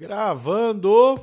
Gravando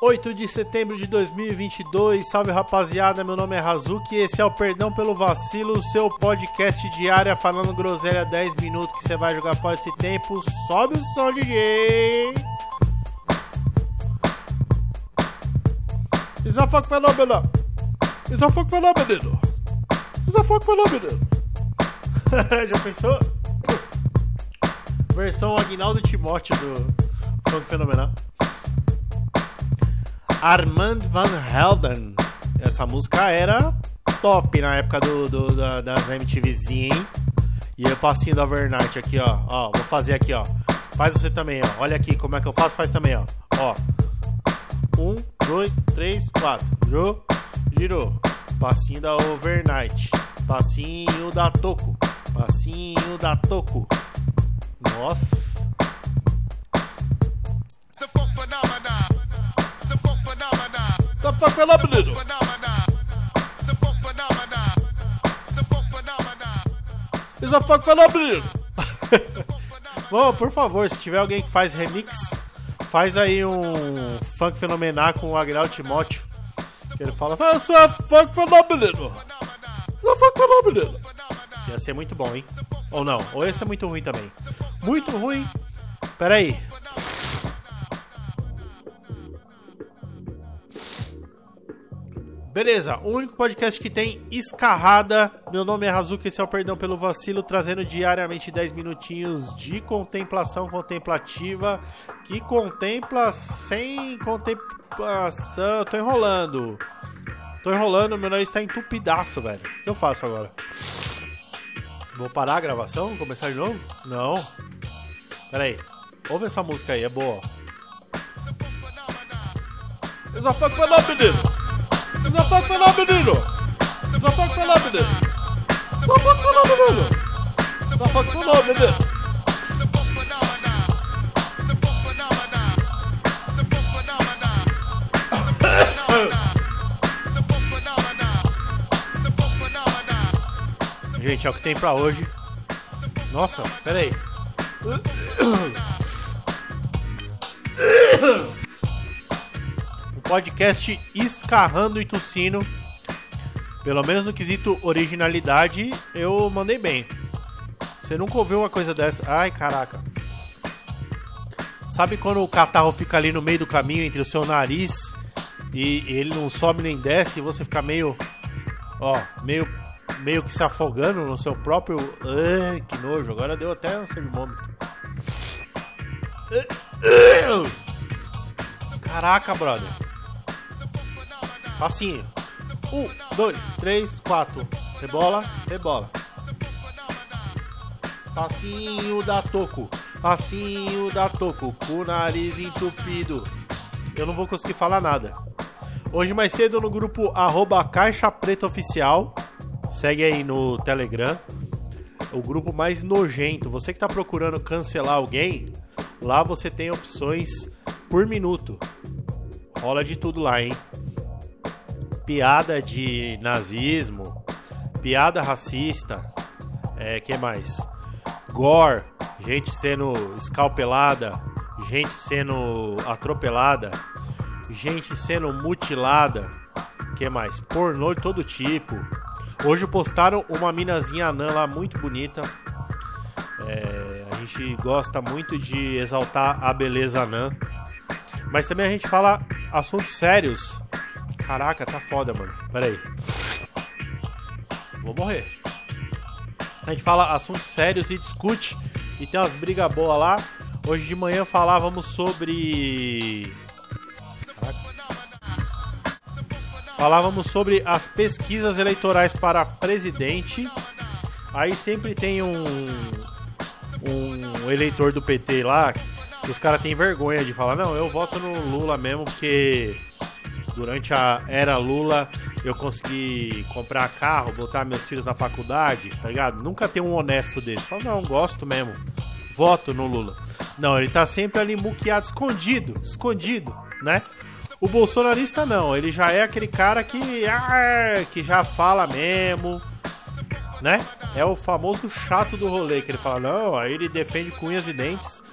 8 de setembro de 2022. Salve rapaziada, meu nome é Razuki e esse é o Perdão pelo Vacilo, seu podcast diário falando groselha 10 minutos que você vai jogar fora esse tempo. Sobe o som, DJ! Is a fuck phenomenon! Is a fuck phenomenon! Is a fuck phenomenon! Já pensou? Versão Agnaldo Timóteo do Funk Fenomenal. Armand Van Helden. Essa música era top na época do, do da, das MTVzinha, hein? E eu passinho do Overnight aqui, ó. Ó, vou fazer aqui, ó. Faz você também, ó. Olha aqui como é que eu faço, faz também, ó. Ó. Um, dois, três, quatro. Girou, girou. Passinho da Overnight. Passinho da Toco. Passinho da Toco. Nossa. The funk phenomena. The funk phenomena. Tá falando, menino? Phenomena. The funk phenomena. The funk phenomena. Isa fuck phenomenon. Bom, por favor, se tiver alguém que faz remix, faz aí um funk fenomenal com o Agnaldo Timóteo. Que ele fala, essa funk fenomenal. Essa funk fenomenal. Ia ser muito bom, hein? Ou não, ou ia ser muito ruim também. Muito ruim. Pera aí. Beleza, o único podcast que tem escarrada. Meu nome é Razuki, esse é o Perdão pelo Vacilo, trazendo diariamente 10 minutinhos de contemplação contemplativa que contempla sem contemplação. Tô enrolando. Tô enrolando, meu nariz tá entupidaço, velho. O que eu faço agora? Vou parar a gravação? Começar de novo? Não. Pera aí. Ouve essa música aí, é boa. Fuck foi lá, menino! Fuck foi lá, menino! Fuck foi lá, menino! Fuck foi lá, menino! Fuck foi lá, menino! É o que tem pra hoje. Nossa, pera aí. Um podcast escarrando e tossindo. Pelo menos no quesito originalidade, eu mandei bem. Você nunca ouviu uma coisa dessa? Ai, caraca. Sabe quando o catarro fica ali no meio do caminho entre o seu nariz e ele não sobe nem desce e você fica meio. Ó, meio, meio que se afogando no seu próprio. Que nojo. Agora deu até ânsia de vômito. Caraca, brother. Passinho. Um, dois, três, quatro. Rebola, rebola. Passinho da Toco. Passinho da Toco. Com o nariz entupido. Eu não vou conseguir falar nada. Hoje mais cedo no grupo arroba Caixa Preta Oficial. Segue aí no Telegram. O grupo mais nojento. Você que tá procurando cancelar alguém, lá você tem opções por minuto. Rola de tudo lá, hein? Piada de nazismo, piada racista, é, que mais? Gore, gente sendo escalpelada, gente sendo atropelada, gente sendo mutilada, que mais? Pornô de todo tipo. Hoje postaram uma minazinha anã lá muito bonita. É, a gente gosta muito de exaltar a beleza anã. Mas também a gente fala assuntos sérios. Caraca, tá foda, mano. Pera aí. Vou morrer. A gente fala assuntos sérios e discute. E tem umas brigas boas lá. Hoje de manhã falávamos sobre. Falávamos sobre as pesquisas eleitorais para presidente. Aí sempre tem um, um eleitor do PT lá que os caras têm vergonha de falar: não, eu voto no Lula mesmo porque durante a era Lula eu consegui comprar carro, botar meus filhos na faculdade, tá ligado? Nunca tem um honesto desse. Fala, não, gosto mesmo. Voto no Lula. Não, ele tá sempre ali muqueado, escondido, escondido, né? O bolsonarista não, ele já é aquele cara que, ah, que já fala mesmo, né? é o famoso chato do rolê, que ele fala, não, aí ele defende com unhas e dentes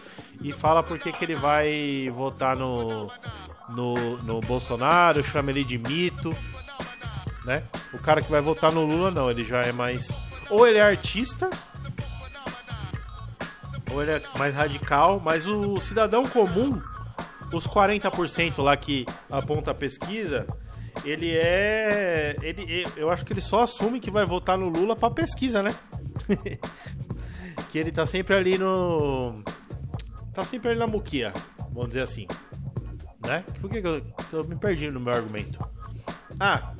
e fala porque que ele vai votar no, no, no Bolsonaro, chama ele de mito, né? O cara que vai votar no Lula, não, ele já é mais. Ou ele é artista, ou ele é mais radical, mas o cidadão comum, os 40% lá que aponta a pesquisa, ele é. Ele, eu acho que ele só assume que vai votar no Lula pra pesquisa, né? que ele tá sempre ali no. Tá sempre ali na muquia, vamos dizer assim. Né? Por que, que eu, eu me perdi no meu argumento? Ah,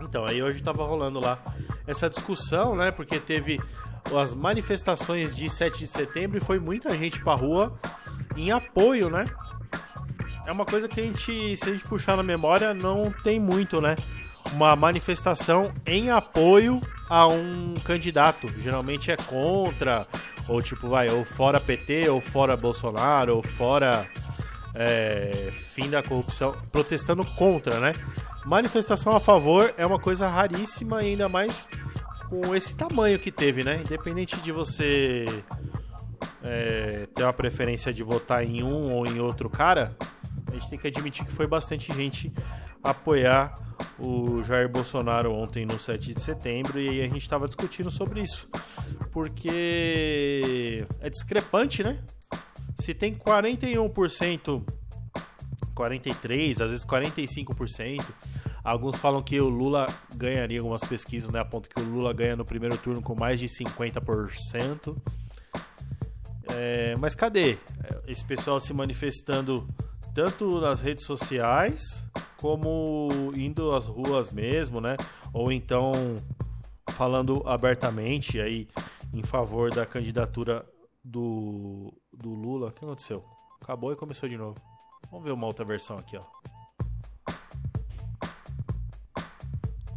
então, aí hoje tava rolando lá essa discussão, né? Porque teve as manifestações de 7 de setembro e foi muita gente pra rua em apoio, né? É uma coisa que a gente, se a gente puxar na memória, não tem muito, né? Uma manifestação em apoio a um candidato. Geralmente é contra, ou tipo, vai, ou fora PT, ou fora Bolsonaro, ou fora é, fim da corrupção, protestando contra, né? Manifestação a favor é uma coisa raríssima ainda mais com esse tamanho que teve, né? Independente de você é, ter uma preferência de votar em um ou em outro cara, a gente tem que admitir que foi bastante gente apoiar o Jair Bolsonaro ontem no 7 de setembro e aí a gente estava discutindo sobre isso. Porque é discrepante, né? Se tem 41%, 43%, às vezes 45%, alguns falam que o Lula ganharia algumas pesquisas, né? Apontam que o Lula ganha no primeiro turno com mais de 50%. É, mas cadê esse pessoal se manifestando tanto nas redes sociais como indo às ruas mesmo, né? Ou então falando abertamente aí em favor da candidatura do, do Lula. O que aconteceu? Acabou e começou de novo. Vamos ver uma outra versão aqui, ó.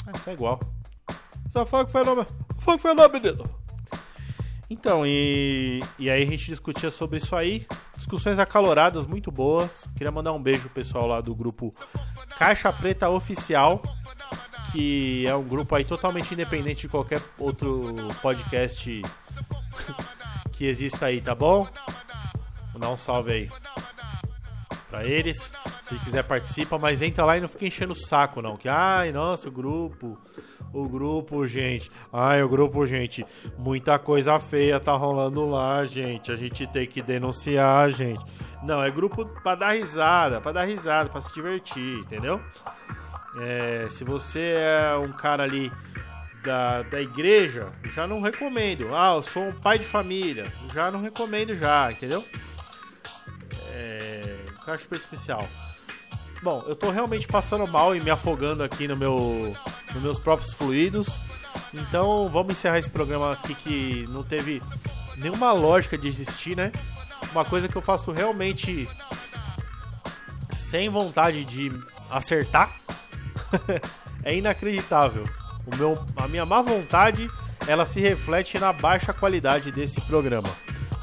Ah, isso é igual. Só foi que foi nome. Foi que foi nome, menino. Então, e, e aí a gente discutia sobre isso aí. Discussões acaloradas, muito boas. Queria mandar um beijo pro pessoal lá do grupo Caixa Preta Oficial, que é um grupo aí totalmente independente de qualquer outro podcast que exista aí, tá bom? Vou dar um salve aí pra eles. Se quiser participa, mas entra lá e não fica enchendo o saco, não. Que, ai, nossa, o grupo. O grupo, gente. Ai, o grupo, gente. Muita coisa feia tá rolando lá, gente. A gente tem que denunciar, gente. Não, é grupo pra dar risada, pra dar risada, pra se divertir, entendeu? É, se você é um cara ali da, da igreja, já não recomendo. Ah, eu sou um pai de família, já não recomendo já, entendeu? É, caixa superficial. Bom, eu tô realmente passando mal e me afogando aqui no meu, nos meus próprios fluidos. Então vamos encerrar esse programa aqui que não teve nenhuma lógica de existir, né? Uma coisa que eu faço realmente sem vontade de acertar é inacreditável. O meu, a minha má vontade ela se reflete na baixa qualidade desse programa.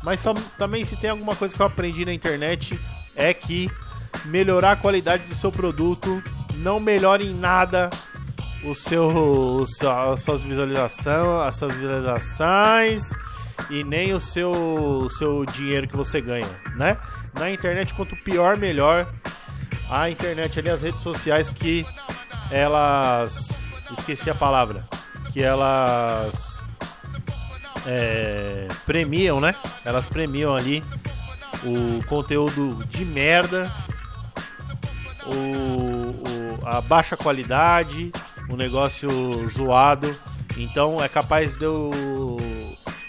Mas também se tem alguma coisa que eu aprendi na internet é que melhorar a qualidade do seu produto não melhora em nada o seu, o seu as suas visualizações, as suas visualizações e nem o seu, o seu dinheiro que você ganha, né? Na internet quanto pior melhor. A internet ali as redes sociais que elas esqueci a palavra, que elas é, premiam, né? Elas premiam ali o conteúdo de merda, o, o- a baixa qualidade, o negócio zoado. Então é capaz de eu,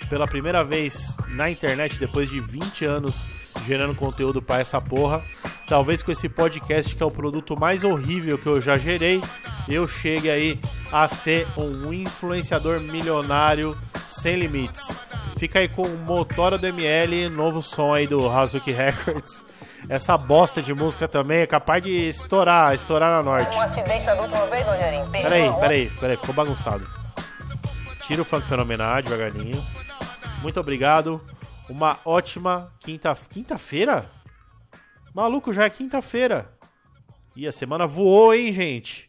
pela primeira vez na internet, depois de 20 anos gerando conteúdo pra essa porra, talvez com esse podcast que é o produto mais horrível que eu já gerei, eu chegue aí a ser um influenciador milionário sem limites. Fica aí com o Motora do ML, novo som aí do Hazuki Records. Essa bosta de música também é capaz de estourar, estourar na norte. Um acidente da última vez, Rogerinho. Peraí, peraí, peraí, ficou bagunçado. Tira o funk fenomenal devagarinho. Muito obrigado. Uma ótima quinta quinta-feira? Maluco, já é quinta-feira. E a semana voou, hein, gente?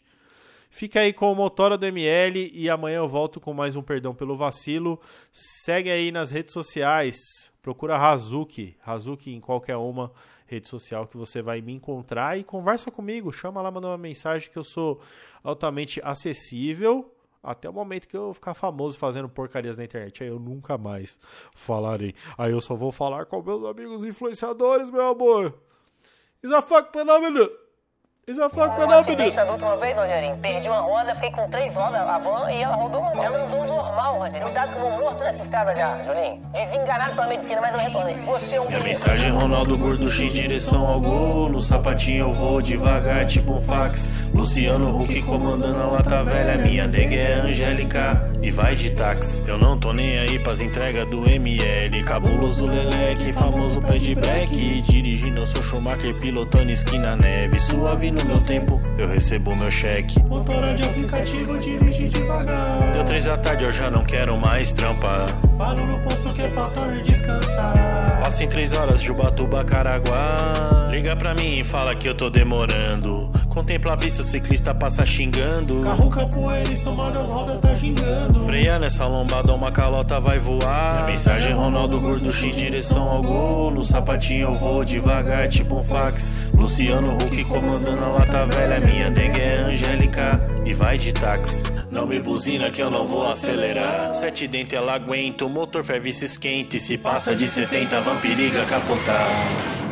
Fica aí com o Motora do ML e amanhã eu volto com mais um Perdão pelo Vacilo. Segue aí nas redes sociais, procura Razuki, Razuki em qualquer uma rede social que você vai me encontrar e conversa comigo, chama lá, manda uma mensagem que eu sou altamente acessível até o momento que eu ficar famoso fazendo porcarias na internet. Aí eu nunca mais falarei. Aí eu só vou falar com meus amigos influenciadores, meu amor. Is a fuck phenomenon. Is a fuck phenomenon. acidente da última vez, Rogerinho. Perdi uma roda, fiquei com três rodas a van e ela rodou. Ela andou normal, Rogerinho. Cuidado que eu vou morto nessa estrada já, Julinho. Desenganado pela medicina, mas eu retornei. Você é um Minha mensagem Ronaldo Gordo em direção ao gol No sapatinho eu vou devagar tipo um fax Luciano Huck comandando a lata velha Minha nega é Angélica e vai de táxi Eu não tô nem aí pras entregas do ML Cabuloso Leleque, famoso pé de black Dirigindo eu sou Schumacher, pilotando esquina neve Suave no meu tempo, eu recebo meu cheque. Motora de aplicativo, dirige devagar. Deu três da tarde, eu já não quero mais trampar Paro no posto que é pra torre descansar. Faço em três horas de Ubatuba, Caraguá. Liga pra mim e fala que eu tô demorando Contempla a vista, o ciclista passa xingando. Carro capoeira e somado as rodas tá gingando Freia nessa lombada, uma calota vai voar. Minha mensagem Ronaldo Gordo em direção ao gol No sapatinho eu vou devagar, tipo um fax. Luciano Huck comandando a lata velha. Minha nega é Angélica e vai de táxi. Não me buzina que eu não vou acelerar. Sete dentes ela aguenta, o motor ferve e se esquenta. E se passa de 70, vampiriga capotar